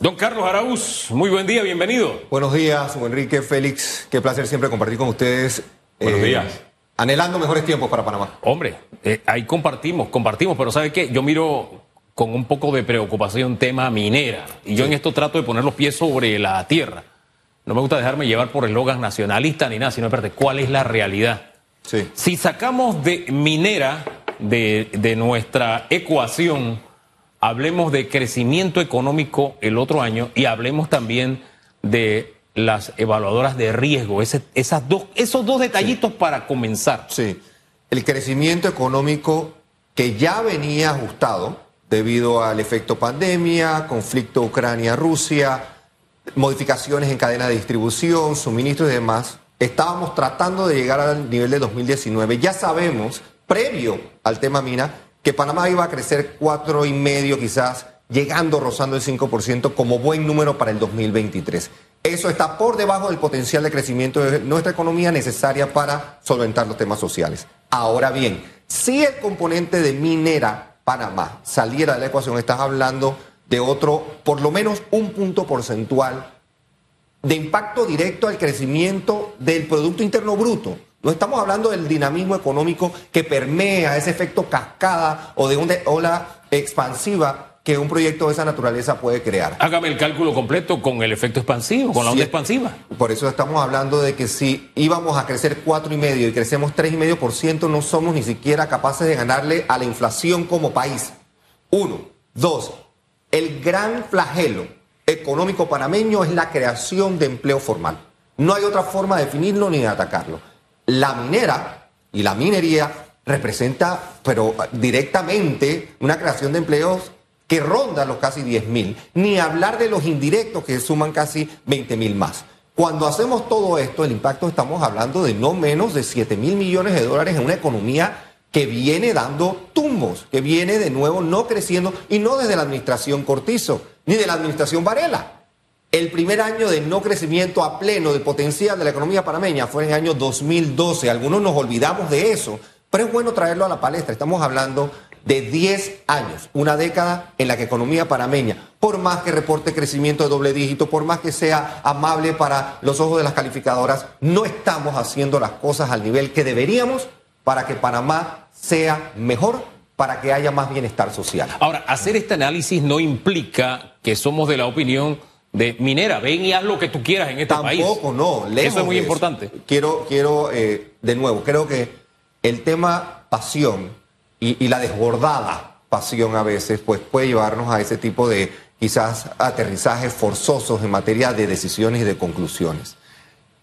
Don Carlos Araúz, muy buen día, bienvenido. Buenos días, Enrique, Félix. Qué placer siempre compartir con ustedes. Buenos eh, días. Anhelando mejores tiempos para Panamá. Hombre, eh, ahí compartimos, compartimos, pero ¿sabe qué? Yo miro con un poco de preocupación tema minera. Y yo en esto trato de poner los pies sobre la tierra. No me gusta dejarme llevar por eslogan nacionalista ni nada, sino espérate, ¿cuál es la realidad? Sí. Si sacamos de minera de, de nuestra ecuación, hablemos de crecimiento económico el otro año y hablemos también de las evaluadoras de riesgo, ese- esas dos, esos dos detallitos para comenzar. Sí. El crecimiento económico que ya venía ajustado debido al efecto pandemia, conflicto Ucrania-Rusia, modificaciones en cadena de distribución, suministros y demás. Estábamos tratando de llegar al nivel de 2019. Ya sabemos, previo al tema mina, que Panamá iba a crecer cuatro y medio, quizás llegando rozando el 5% como buen número para el 2023. Eso está por debajo del potencial de crecimiento de nuestra economía necesaria para solventar los temas sociales. Ahora bien, si el componente de minera Panamá saliera de la ecuación, estás hablando de otro, por lo menos un punto porcentual de impacto directo al crecimiento del Producto Interno Bruto. No estamos hablando del dinamismo económico que permea ese efecto cascada o de una ola expansiva que un proyecto de esa naturaleza puede crear. Hágame el cálculo completo con el efecto expansivo, con la onda Sí. expansiva. Por eso estamos hablando de que si íbamos a crecer cuatro y medio y crecemos tres y medio por ciento, no somos ni siquiera capaces de ganarle a la inflación como país. Uno, dos, el gran flagelo económico panameño es la creación de empleo formal. No hay otra forma de definirlo ni de atacarlo. La minera y la minería representa, pero directamente, una creación de empleos que ronda los casi 10 mil, ni hablar de los indirectos que suman casi 20 mil más. Cuando hacemos todo esto, el impacto estamos hablando de no menos de 7 mil millones de dólares en una economía que viene dando tumbos, que viene de nuevo no creciendo y no desde la administración Cortizo, ni de la administración Varela. El primer año de no crecimiento a pleno del potencial de la economía panameña fue en el año 2012. Algunos nos olvidamos de eso, pero es bueno traerlo a la palestra. Estamos hablando de 10 años, una década en la que economía panameña, por más que reporte crecimiento de doble dígito, por más que sea amable para los ojos de las calificadoras, no estamos haciendo las cosas al nivel que deberíamos para que Panamá sea mejor, para que haya más bienestar social. Ahora, hacer este análisis no implica que somos de la opinión de minera, ven y haz lo que tú quieras en este país. Tampoco, no. lejos Eso es muy de importante. Quiero, quiero eh, de nuevo, creo que el tema pasión y, y la desbordada pasión a veces, pues puede llevarnos a ese tipo de quizás aterrizajes forzosos en materia de decisiones y de conclusiones.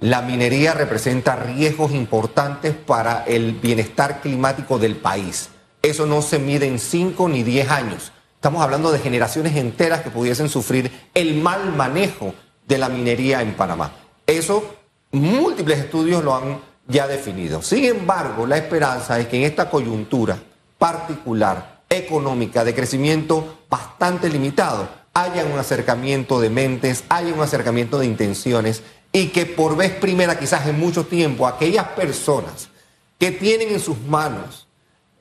La minería representa riesgos importantes para el bienestar climático del país. Eso no se mide en 5 ni 10 años. Estamos hablando de generaciones enteras que pudiesen sufrir el mal manejo de la minería en Panamá. Eso múltiples estudios lo han ya definido. Sin embargo, la esperanza es que en esta coyuntura particular, económica, de crecimiento bastante limitado, haya un acercamiento de mentes, haya un acercamiento de intenciones y que por vez primera, quizás en mucho tiempo, aquellas personas que tienen en sus manos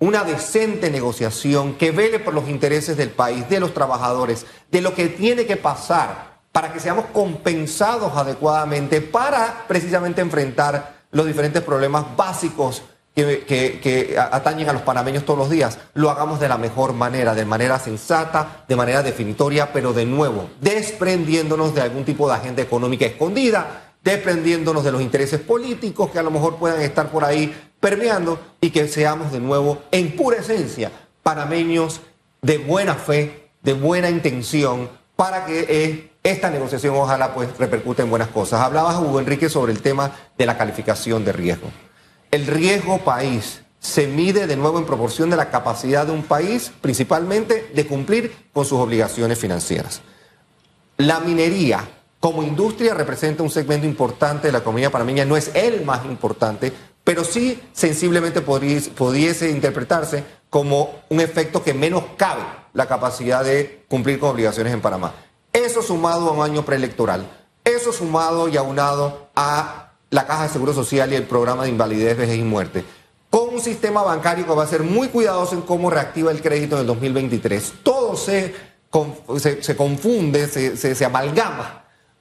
una decente negociación que vele por los intereses del país, de los trabajadores, de lo que tiene que pasar para que seamos compensados adecuadamente para precisamente enfrentar los diferentes problemas básicos que, atañen a los panameños todos los días, lo hagamos de la mejor manera, de manera sensata, de manera definitoria, pero de nuevo, desprendiéndonos de algún tipo de agenda económica escondida, desprendiéndonos de los intereses políticos que a lo mejor puedan estar por ahí permeando y que seamos de nuevo, en pura esencia, panameños de buena fe, de buena intención, para que eh, esta negociación ojalá pues repercute en buenas cosas. Hablabas, Hugo Enrique, sobre el tema de la calificación de riesgo. El riesgo país se mide de nuevo en proporción de la capacidad de un país, principalmente de cumplir con sus obligaciones financieras. La minería como industria representa un segmento importante de la economía panameña, no es el más importante, pero sí sensiblemente pudiese interpretarse como un efecto que menos cabe la capacidad de cumplir con obligaciones en Panamá. Eso sumado a un año preelectoral, eso sumado y aunado a la Caja de Seguro Social y el programa de invalidez, vejez y muerte, con un sistema bancario que va a ser muy cuidadoso en cómo reactiva el crédito en el 2023. Todo se se, confunde, se, amalgama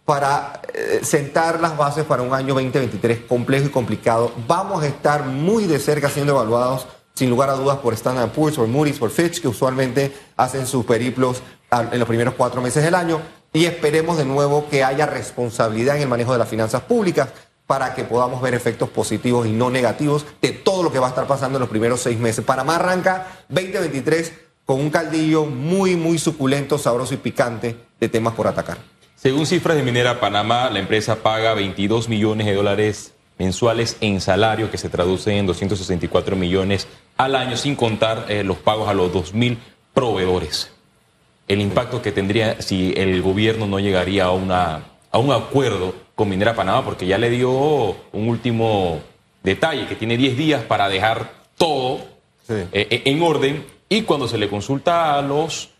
para eh, sentar las bases para un año 2023 complejo y complicado. Vamos a estar muy de cerca siendo evaluados, sin lugar a dudas, por Standard Poor's, por Moody's, por Fitch, que usualmente hacen sus periplos en los primeros cuatro meses del año. Y esperemos de nuevo que haya responsabilidad en el manejo de las finanzas públicas para que podamos ver efectos positivos y no negativos de todo lo que va a estar pasando en los primeros seis meses. Panamá arranca 2023 con un caldillo muy, muy suculento, sabroso y picante de temas por atacar. Según cifras de Minera Panamá, la empresa paga 22 millones de dólares mensuales en salario, que se traduce en 264 millones al año, sin contar eh, los pagos a los 2.000 proveedores. El impacto que tendría si el gobierno no llegaría a, una, a un acuerdo con Minera Panamá, porque ya le dio un último detalle, que tiene 10 días para dejar todo eh, en orden y cuando se le consulta a los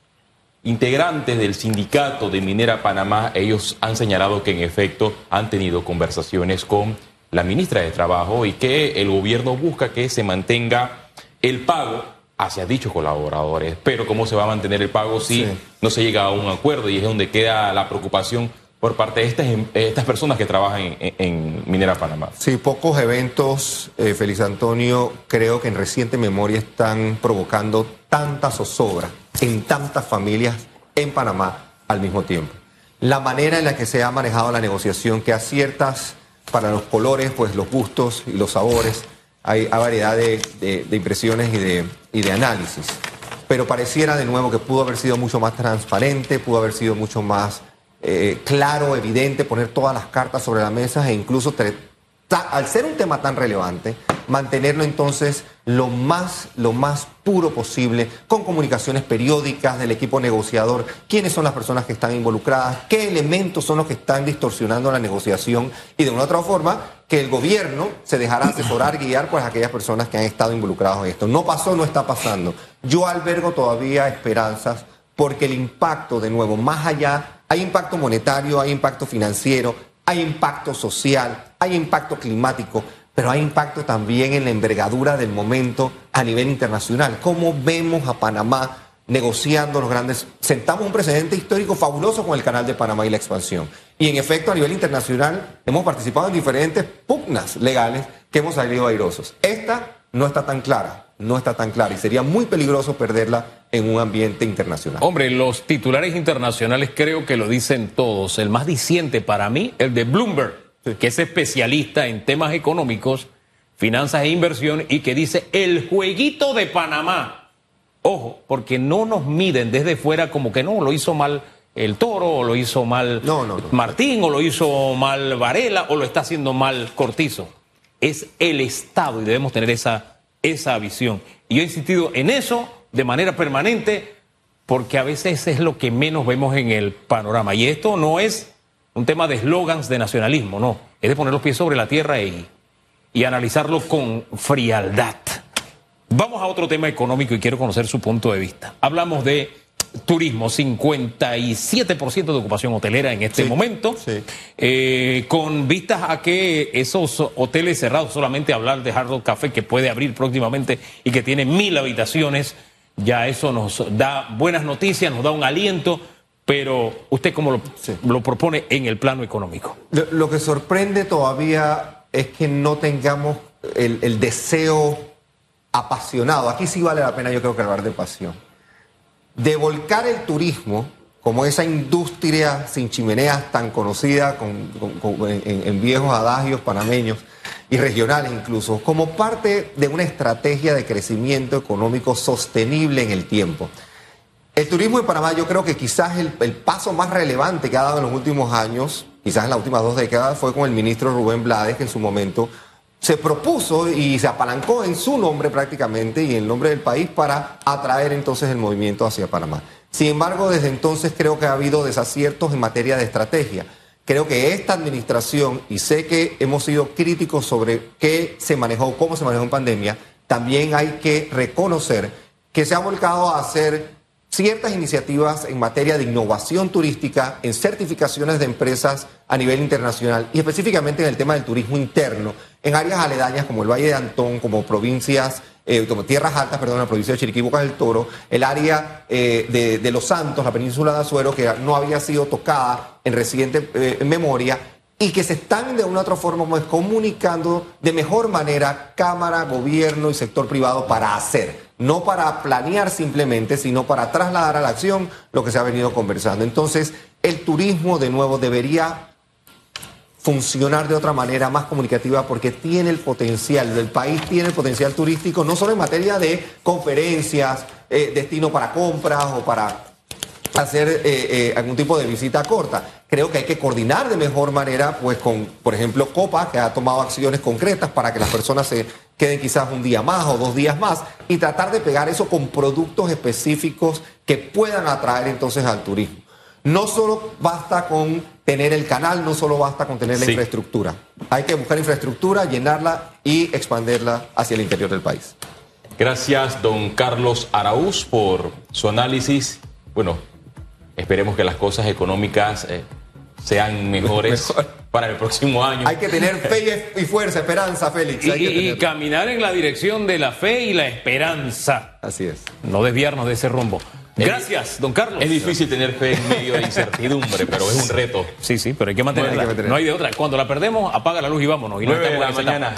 integrantes del sindicato de Minera Panamá, ellos han señalado que en efecto han tenido conversaciones con la ministra de Trabajo y que el gobierno busca que se mantenga el pago hacia dichos colaboradores. Pero ¿cómo se va a mantener el pago si no se llega a un acuerdo? Y es donde queda la preocupación por parte de estas, em, estas personas que trabajan en, Minera Panamá. Sí, pocos eventos, eh, Feliz Antonio, creo que en reciente memoria están provocando tanta zozobra en tantas familias en Panamá al mismo tiempo. La manera en la que se ha manejado la negociación, que aciertas para los colores, pues los gustos y los sabores, hay, variedad de, impresiones y de, y de análisis. Pero pareciera de nuevo que pudo haber sido mucho más transparente, pudo haber sido mucho más eh, claro, evidente, poner todas las cartas sobre la mesa e incluso, al ser un tema tan relevante, mantenerlo entonces lo más, lo más puro posible, con comunicaciones periódicas del equipo negociador, quiénes son las personas que están involucradas, qué elementos son los que están distorsionando la negociación y de una u otra forma que el gobierno se dejará asesorar, guiar a aquellas personas que han estado involucradas en esto. No pasó, no está pasando. Yo albergo todavía esperanzas porque el impacto, de nuevo, más allá hay impacto monetario, hay impacto financiero, hay impacto social, hay impacto climático, pero hay impacto también en la envergadura del momento a nivel internacional. ¿Cómo vemos a Panamá negociando los grandes... Sentamos un precedente histórico fabuloso con el Canal de Panamá y la expansión. Y en efecto, a nivel internacional, hemos participado en diferentes pugnas legales que hemos salido airosos. Esta no está tan clara no está tan clara y sería muy peligroso perderla en un ambiente internacional. Hombre, los titulares internacionales creo que lo dicen todos. El más diciente para mí, el de Bloomberg, que es especialista en temas económicos, finanzas e inversión y que dice el jueguito de Panamá. Ojo, porque no nos miden desde fuera como que no, lo hizo mal el Toro, o lo hizo mal Martín, o lo hizo mal Varela, o lo está haciendo mal Cortizo. Es el Estado y debemos tener esa esa visión. Y yo he insistido en eso de manera permanente porque a veces es lo que menos vemos en el panorama. Y esto no es un tema de eslogans de nacionalismo, no. Es de poner los pies sobre la tierra y, y analizarlo con frialdad. Vamos a otro tema económico y quiero conocer su punto de vista. Hablamos de turismo, 57% de ocupación hotelera en este momento, eh, con vistas a que esos hoteles cerrados, solamente hablar de Hard Rock Café, que puede abrir próximamente y que tiene mil habitaciones, ya eso nos da buenas noticias, nos da un aliento, pero usted cómo lo, lo propone en el plano económico. Lo, que sorprende todavía es que no tengamos el, el deseo apasionado, aquí sí vale la pena yo creo que hablar de pasión de volcar el turismo como esa industria sin chimeneas tan conocida en, viejos adagios panameños y regionales incluso, como parte de una estrategia de crecimiento económico sostenible en el tiempo. El turismo en Panamá yo creo que quizás el, paso más relevante que ha dado en los últimos años, quizás en las últimas dos décadas, fue con el ministro Rubén Blades, que en su momento se propuso y se apalancó en su nombre prácticamente y en nombre del país para atraer entonces el movimiento hacia Panamá. Sin embargo, desde entonces creo que ha habido desaciertos en materia de estrategia. Creo que esta administración, y sé que hemos sido críticos sobre qué se manejó, cómo se manejó en pandemia, también hay que reconocer que se ha volcado a hacer ciertas iniciativas en materia de innovación turística, en certificaciones de empresas a nivel internacional y específicamente en el tema del turismo interno, en áreas aledañas como el Valle de Antón, como provincias, eh, como tierras altas, perdón, la provincia de Chiriquí, Bocas del Toro, el área eh, de, Los Santos, la península de Azuero, que no había sido tocada en reciente eh, memoria y que se están de una u otra forma pues, comunicando de mejor manera Cámara, Gobierno y sector privado para hacer, no para planear simplemente, sino para trasladar a la acción lo que se ha venido conversando. Entonces, el turismo de nuevo debería funcionar de otra manera más comunicativa porque tiene el potencial, el país tiene el potencial turístico, no solo en materia de conferencias, eh, destino para compras o para hacer eh, eh, algún tipo de visita corta. Creo que hay que coordinar de mejor manera, pues con, por ejemplo, Copa, que ha tomado acciones concretas para que las personas se queden quizás un día más o dos días más y tratar de pegar eso con productos específicos que puedan atraer entonces al turismo. No solo basta con tener el canal, no solo basta con tener la sí. infraestructura. Hay que buscar infraestructura, llenarla y expanderla hacia el interior del país. Gracias, don Carlos Araúz, por su análisis. Bueno, Esperemos que las cosas económicas eh, sean mejores Mejor. Para el próximo año. Hay que tener fe y fuerza, esperanza, Félix. Y, caminar en la dirección de la fe y la esperanza. Así es. No desviarnos de ese rumbo. Gracias, don Carlos. Es difícil tener fe en medio de incertidumbre, pero es un reto. Sí, sí, pero hay que mantenerla. No hay, que mantenerla. no hay de otra. Cuando la perdemos, apaga la luz y vámonos. Y 9 no de la mañana.